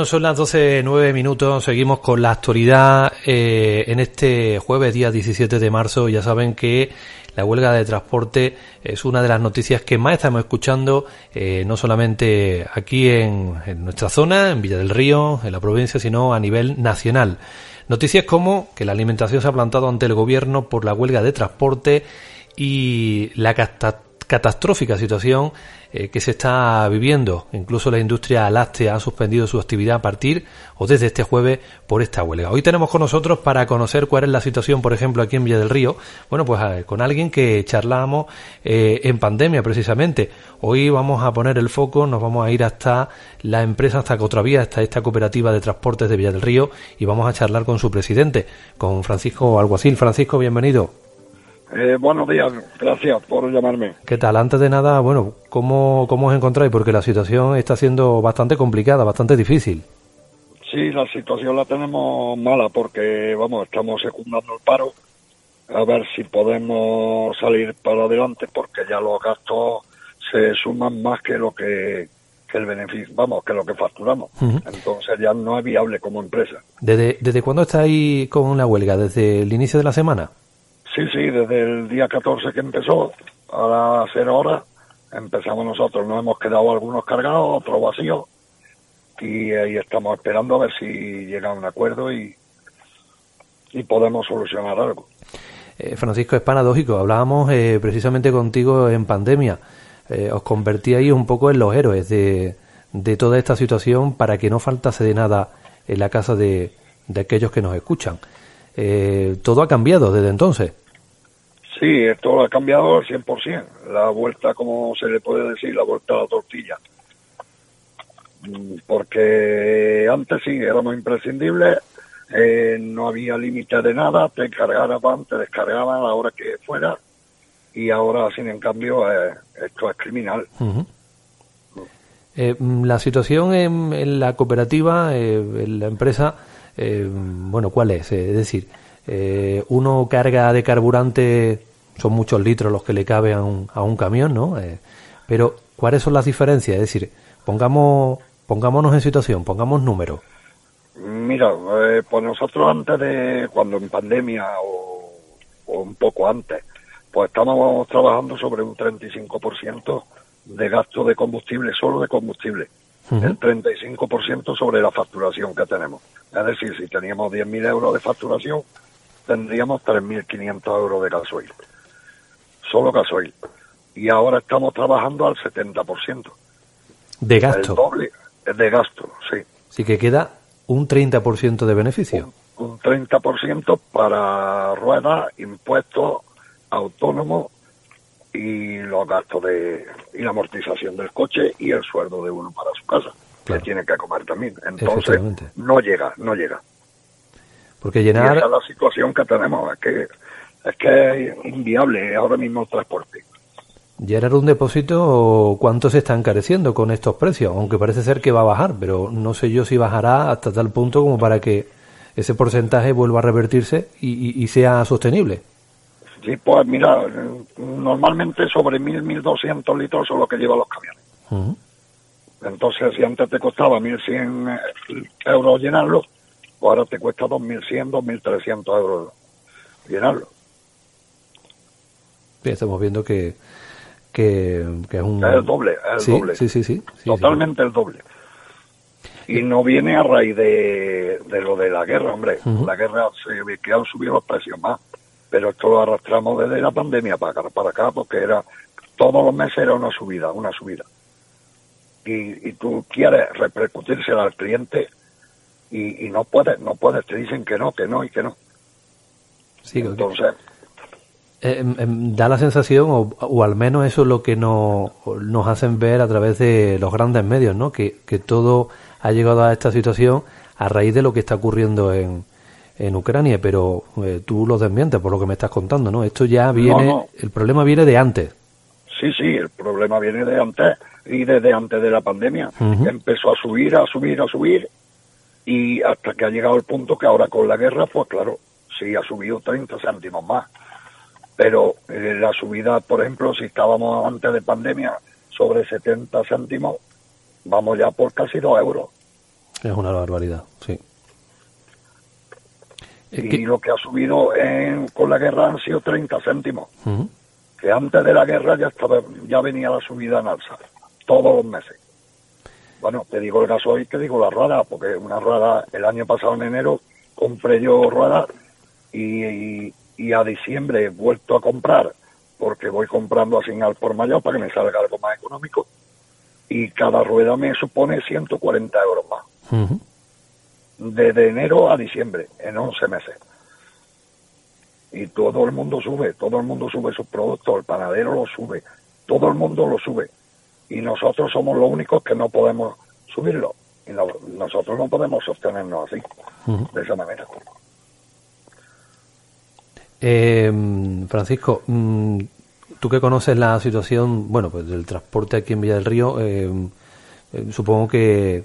Bueno, son las 12, 9 minutos. Seguimos con la actualidad eh, en este jueves, día 17 de marzo. Ya saben que la huelga de transporte es una de las noticias que más estamos escuchando, eh, no solamente aquí en, nuestra zona, en Villa del Río, en la provincia, sino a nivel nacional. Noticias como que la alimentación se ha plantado ante el gobierno por la huelga de transporte y la catastrófica situación eh, que se está viviendo. Incluso la industria láctea ha suspendido su actividad a partir o desde este jueves por esta huelga. Hoy tenemos con nosotros para conocer cuál es la situación, por ejemplo, aquí en Villa del Río. Bueno, pues con alguien que charlamos eh, en pandemia precisamente. Hoy vamos a poner el foco, nos vamos a ir hasta la empresa, hasta Cotravía, hasta esta cooperativa de transportes de Villa del Río y vamos a charlar con su presidente, con Francisco Alguacil. Francisco, bienvenido. Eh, buenos días, gracias por llamarme. ¿Qué tal? Antes de nada, bueno, ¿cómo, ¿cómo os encontráis? Porque la situación está siendo bastante complicada, bastante difícil. Sí, la situación la tenemos mala porque, vamos, estamos secundando el paro a ver si podemos salir para adelante porque ya los gastos se suman más que lo que, que el beneficio, vamos, que lo que facturamos. Entonces ya no es viable como empresa. ¿Desde, ¿Desde cuándo estáis con la huelga? ¿Desde el inicio de la semana? Desde el día 14 que empezó, a las 0 horas, empezamos nosotros. Nos hemos quedado algunos cargados, otros vacíos, y ahí estamos esperando a ver si llega a un acuerdo y, y podemos solucionar algo. Eh, Francisco, es paradójico. Hablábamos eh, precisamente contigo en pandemia. Eh, os convertíais un poco en los héroes de, de toda esta situación para que no faltase de nada en la casa de, de aquellos que nos escuchan. Eh, todo ha cambiado desde entonces. Sí, esto ha cambiado al 100%. La vuelta, como se le puede decir, la vuelta a la tortilla. Mm, porque antes sí, éramos imprescindibles, eh, no había límite de nada, te cargaban, te descargaban a la hora que fuera, y ahora, sin en cambio, eh, esto es criminal. Eh, mm, la situación en, la cooperativa, en la empresa, bueno, ¿cuál es? es decir, uno carga de carburante son muchos litros los que le cabe a un, a un camión, ¿no? Eh, pero, ¿cuáles son las diferencias? Es decir, pongamos, pongámonos en situación, pongamos números. Mira, eh, pues nosotros antes de, cuando en pandemia o, un poco antes, pues estábamos trabajando sobre un 35% de gasto de combustible, solo de combustible. El 35% sobre la facturación que tenemos. Es decir, si teníamos 10.000 euros de facturación, tendríamos 3.500 euros de gasoil solo gasoil. Y ahora estamos trabajando al 70%. ¿De gasto? El doble de gasto, sí. Sí que queda un 30% de beneficio. Un, 30% para ruedas, impuestos, autónomos y los gastos de y la amortización del coche y el sueldo de uno para su casa, que tiene que comer también. Entonces, no llega, no llega. Porque llenar... esa es la situación que tenemos, es que es que es inviable ahora mismo el transporte. ¿Llenar un depósito cuánto se está encareciendo con estos precios? Aunque parece ser que va a bajar, pero no sé yo si bajará hasta tal punto como para que ese porcentaje vuelva a revertirse y, sea sostenible. Sí, pues mira, normalmente sobre 1.000, 1.200 litros son lo que llevan los camiones. Entonces, si antes te costaba 1.100 euros llenarlo, pues ahora te cuesta 2.100, 2.300 euros llenarlo estamos viendo que, que, es un... el doble, el doble. Sí, sí, sí. Totalmente el doble. Y no viene a raíz de, de lo de la guerra, hombre. La guerra se ve que han subido los precios más. Pero esto lo arrastramos desde la pandemia para acá, para acá porque era todos los meses era una subida, una subida. Y, y tú quieres repercutírsela al cliente y, y no puedes, no puedes, te dicen que no, que no y que no. Sí, Entonces, eh, da la sensación, o, al menos eso es lo que nos, nos hacen ver a través de los grandes medios, ¿no? Que, que todo ha llegado a esta situación a raíz de lo que está ocurriendo en, en Ucrania, pero eh, tú lo desmientes por lo que me estás contando, ¿no? Esto ya viene, el problema viene de antes. Sí, sí, el problema viene de antes y desde antes de la pandemia. Empezó a subir, a subir, a subir y hasta que ha llegado el punto que ahora con la guerra, pues claro, sí ha subido 30 céntimos más pero eh, la subida, por ejemplo, si estábamos antes de pandemia sobre 70 céntimos, vamos ya por casi 2 euros. Es una barbaridad, sí. Y lo que ha subido en, con la guerra han sido 30 céntimos. Que antes de la guerra ya estaba ya venía la subida en alza, todos los meses. Bueno, te digo el gasoil, te digo la rueda, porque una rueda el año pasado en enero compré yo y, y, a diciembre he vuelto a comprar porque voy comprando así al por mayor para que me salga algo más económico y cada rueda me supone 140 euros más. Desde enero a diciembre, en 11 meses. Y todo el mundo sube, todo el mundo sube sus productos, el panadero lo sube, todo el mundo lo sube. Y nosotros somos los únicos que no podemos subirlo. Y nosotros no podemos sostenernos así, de esa manera. Eh, Francisco, mm, tú que conoces la situación, bueno, pues del transporte aquí en Villa del Río, eh, eh, supongo que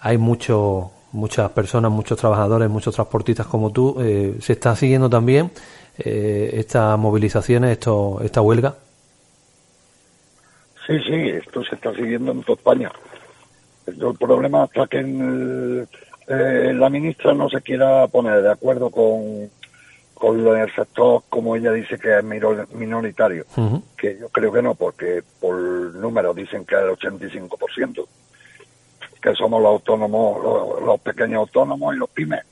hay mucho, muchas personas, muchos trabajadores, muchos transportistas como tú. Eh, ¿Se está siguiendo también estas movilizaciones, esto, esta huelga? Sí, sí, esto se está siguiendo en toda España. El problema está que en la ministra no se quiera poner de acuerdo con con el sector, como ella dice, que es minoritario, que yo creo que no, porque por número dicen que es el 85%, que somos los autónomos, los, pequeños autónomos y los pymes,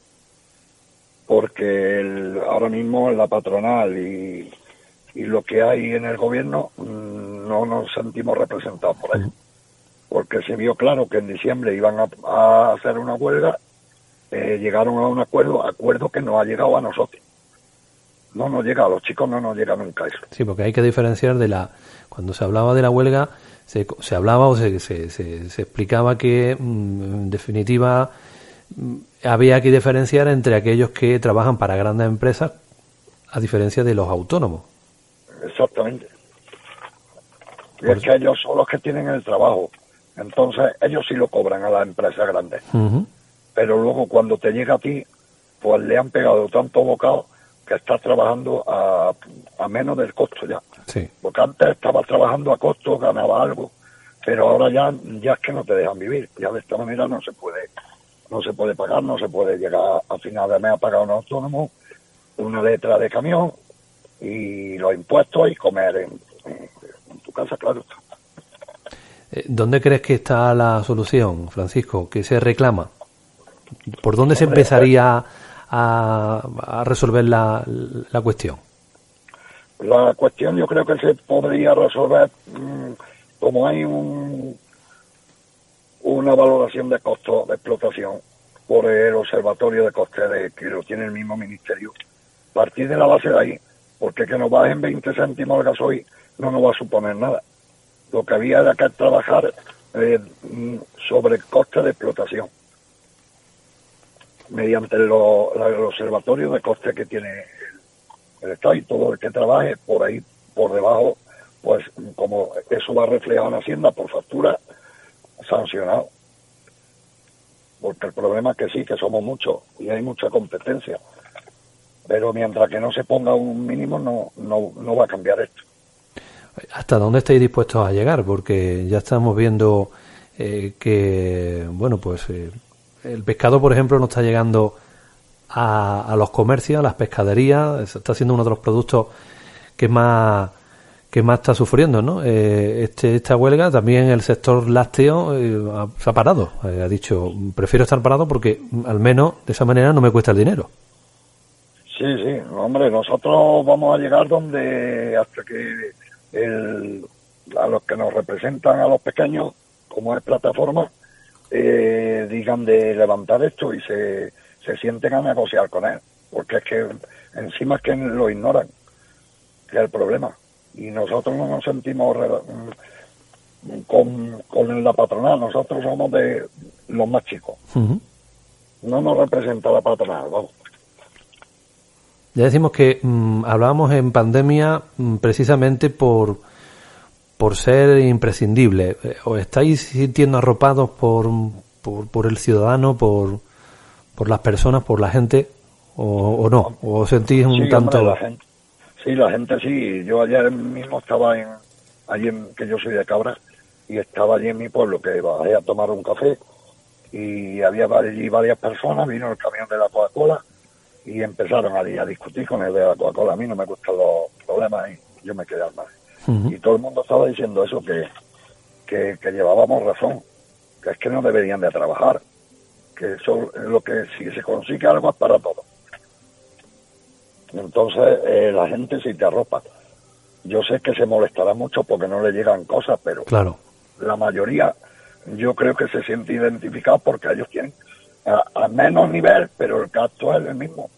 porque ahora mismo en la patronal y, y lo que hay en el gobierno mm, no nos sentimos representados por ahí, porque se vio claro que en diciembre iban a, hacer una huelga, eh, llegaron a un acuerdo, acuerdo que no ha llegado a nosotros no nos llega, a los chicos no nos llega nunca eso. Sí, porque hay que diferenciar de la... Cuando se hablaba de la huelga, se, se hablaba o se, se, se, explicaba que, mm, en definitiva, mm, había que diferenciar entre aquellos que trabajan para grandes empresas a diferencia de los autónomos. Exactamente. Y es que ellos son los que tienen el trabajo. Entonces, ellos sí lo cobran a las empresas grandes. Pero luego, cuando te llega a ti, pues le han pegado tanto bocado que estás trabajando a, a menos del costo ya. Sí. Porque antes estabas trabajando a costo, ganaba algo, pero ahora ya, ya es que no te dejan vivir. Ya de esta manera no se puede, no se puede pagar, no se puede llegar a final de mes a pagar un autónomo, una letra de camión y los impuestos y comer en, tu casa, claro. Eh, ¿Dónde crees que está la solución, Francisco? ¿Qué se reclama? ¿Por dónde se empezaría a, resolver la, la, cuestión? La cuestión yo creo que se podría resolver mm, como hay un, una valoración de costo de explotación por el Observatorio de Costes que lo tiene el mismo ministerio. Partir de la base de ahí, porque que nos bajen 20 céntimos el gasoil no nos va a suponer nada. Lo que había era que trabajar eh, mm, sobre el coste de explotación mediante el observatorio de coste que tiene el, Estado y todo el que trabaje por ahí, por debajo, pues como eso va reflejado en Hacienda por factura, sancionado. Porque el problema es que sí, que somos muchos y hay mucha competencia. Pero mientras que no se ponga un mínimo, no, no, no va a cambiar esto. ¿Hasta dónde estáis dispuestos a llegar? Porque ya estamos viendo eh, que, bueno, pues eh, el pescado, por ejemplo, no está llegando a, los comercios, a las pescaderías, está siendo uno de los productos que más que más está sufriendo, ¿no? Eh, este, esta huelga también el sector lácteo eh, se ha parado, eh, ha dicho prefiero estar parado porque al menos de esa manera no me cuesta el dinero. Sí, sí, hombre, nosotros vamos a llegar donde hasta que el, a los que nos representan a los pequeños, como es plataforma, eh, digan de levantar esto y se, se sienten a negociar con él, porque es que encima es que lo ignoran, que es el problema. Y nosotros no nos sentimos mm, con, con la patronal, nosotros somos de los más chicos. No nos representa la patronal, vamos. Ya decimos que mm, hablábamos en pandemia mm, precisamente por por ser imprescindible. Eh, ¿Os estáis sintiendo arropados por, por, el ciudadano, por, por las personas, por la gente, o, no? ¿O sentís un tanto...? la gente, sí, la gente sí. Yo ayer mismo estaba en, allí en, que yo soy de Cabra, y estaba allí en mi pueblo, que bajé a tomar un café, y había allí varias personas, vino el camión de la Coca-Cola y empezaron a, a, discutir con el de la Coca-Cola. A mí no me gustan los problemas y yo me quedé al margen. Y todo el mundo estaba diciendo eso, que, que, que, llevábamos razón, que es que no deberían de trabajar, que eso es lo que si se consigue algo es para todos. Entonces eh, la gente se te arropa. Yo sé que se molestará mucho porque no le llegan cosas, pero claro. la mayoría yo creo que se siente identificado porque ellos tienen a, menos nivel, pero el gasto es el mismo.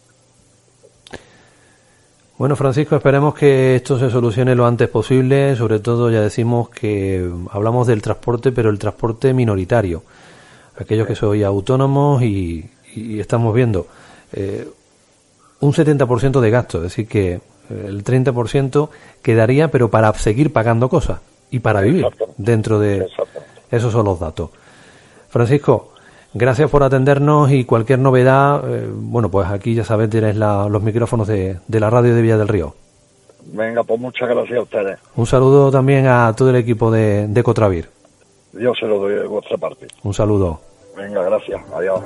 Bueno, Francisco, esperemos que esto se solucione lo antes posible. Sobre todo, ya decimos que hablamos del transporte, pero el transporte minoritario. Aquellos que soy autónomos y, estamos viendo eh, un 70% de gasto, es decir, que eh, el 30% quedaría, pero para seguir pagando cosas y para vivir dentro de... Esos son los datos. Francisco, gracias por atendernos y cualquier novedad, eh, bueno, pues aquí ya sabes, tienes los micrófonos de, la radio de Villa del Río. Venga, pues muchas gracias a ustedes. Un saludo también a todo el equipo de, de Cotravir. Yo se lo doy de vuestra parte. Un saludo. Venga, gracias. Adiós.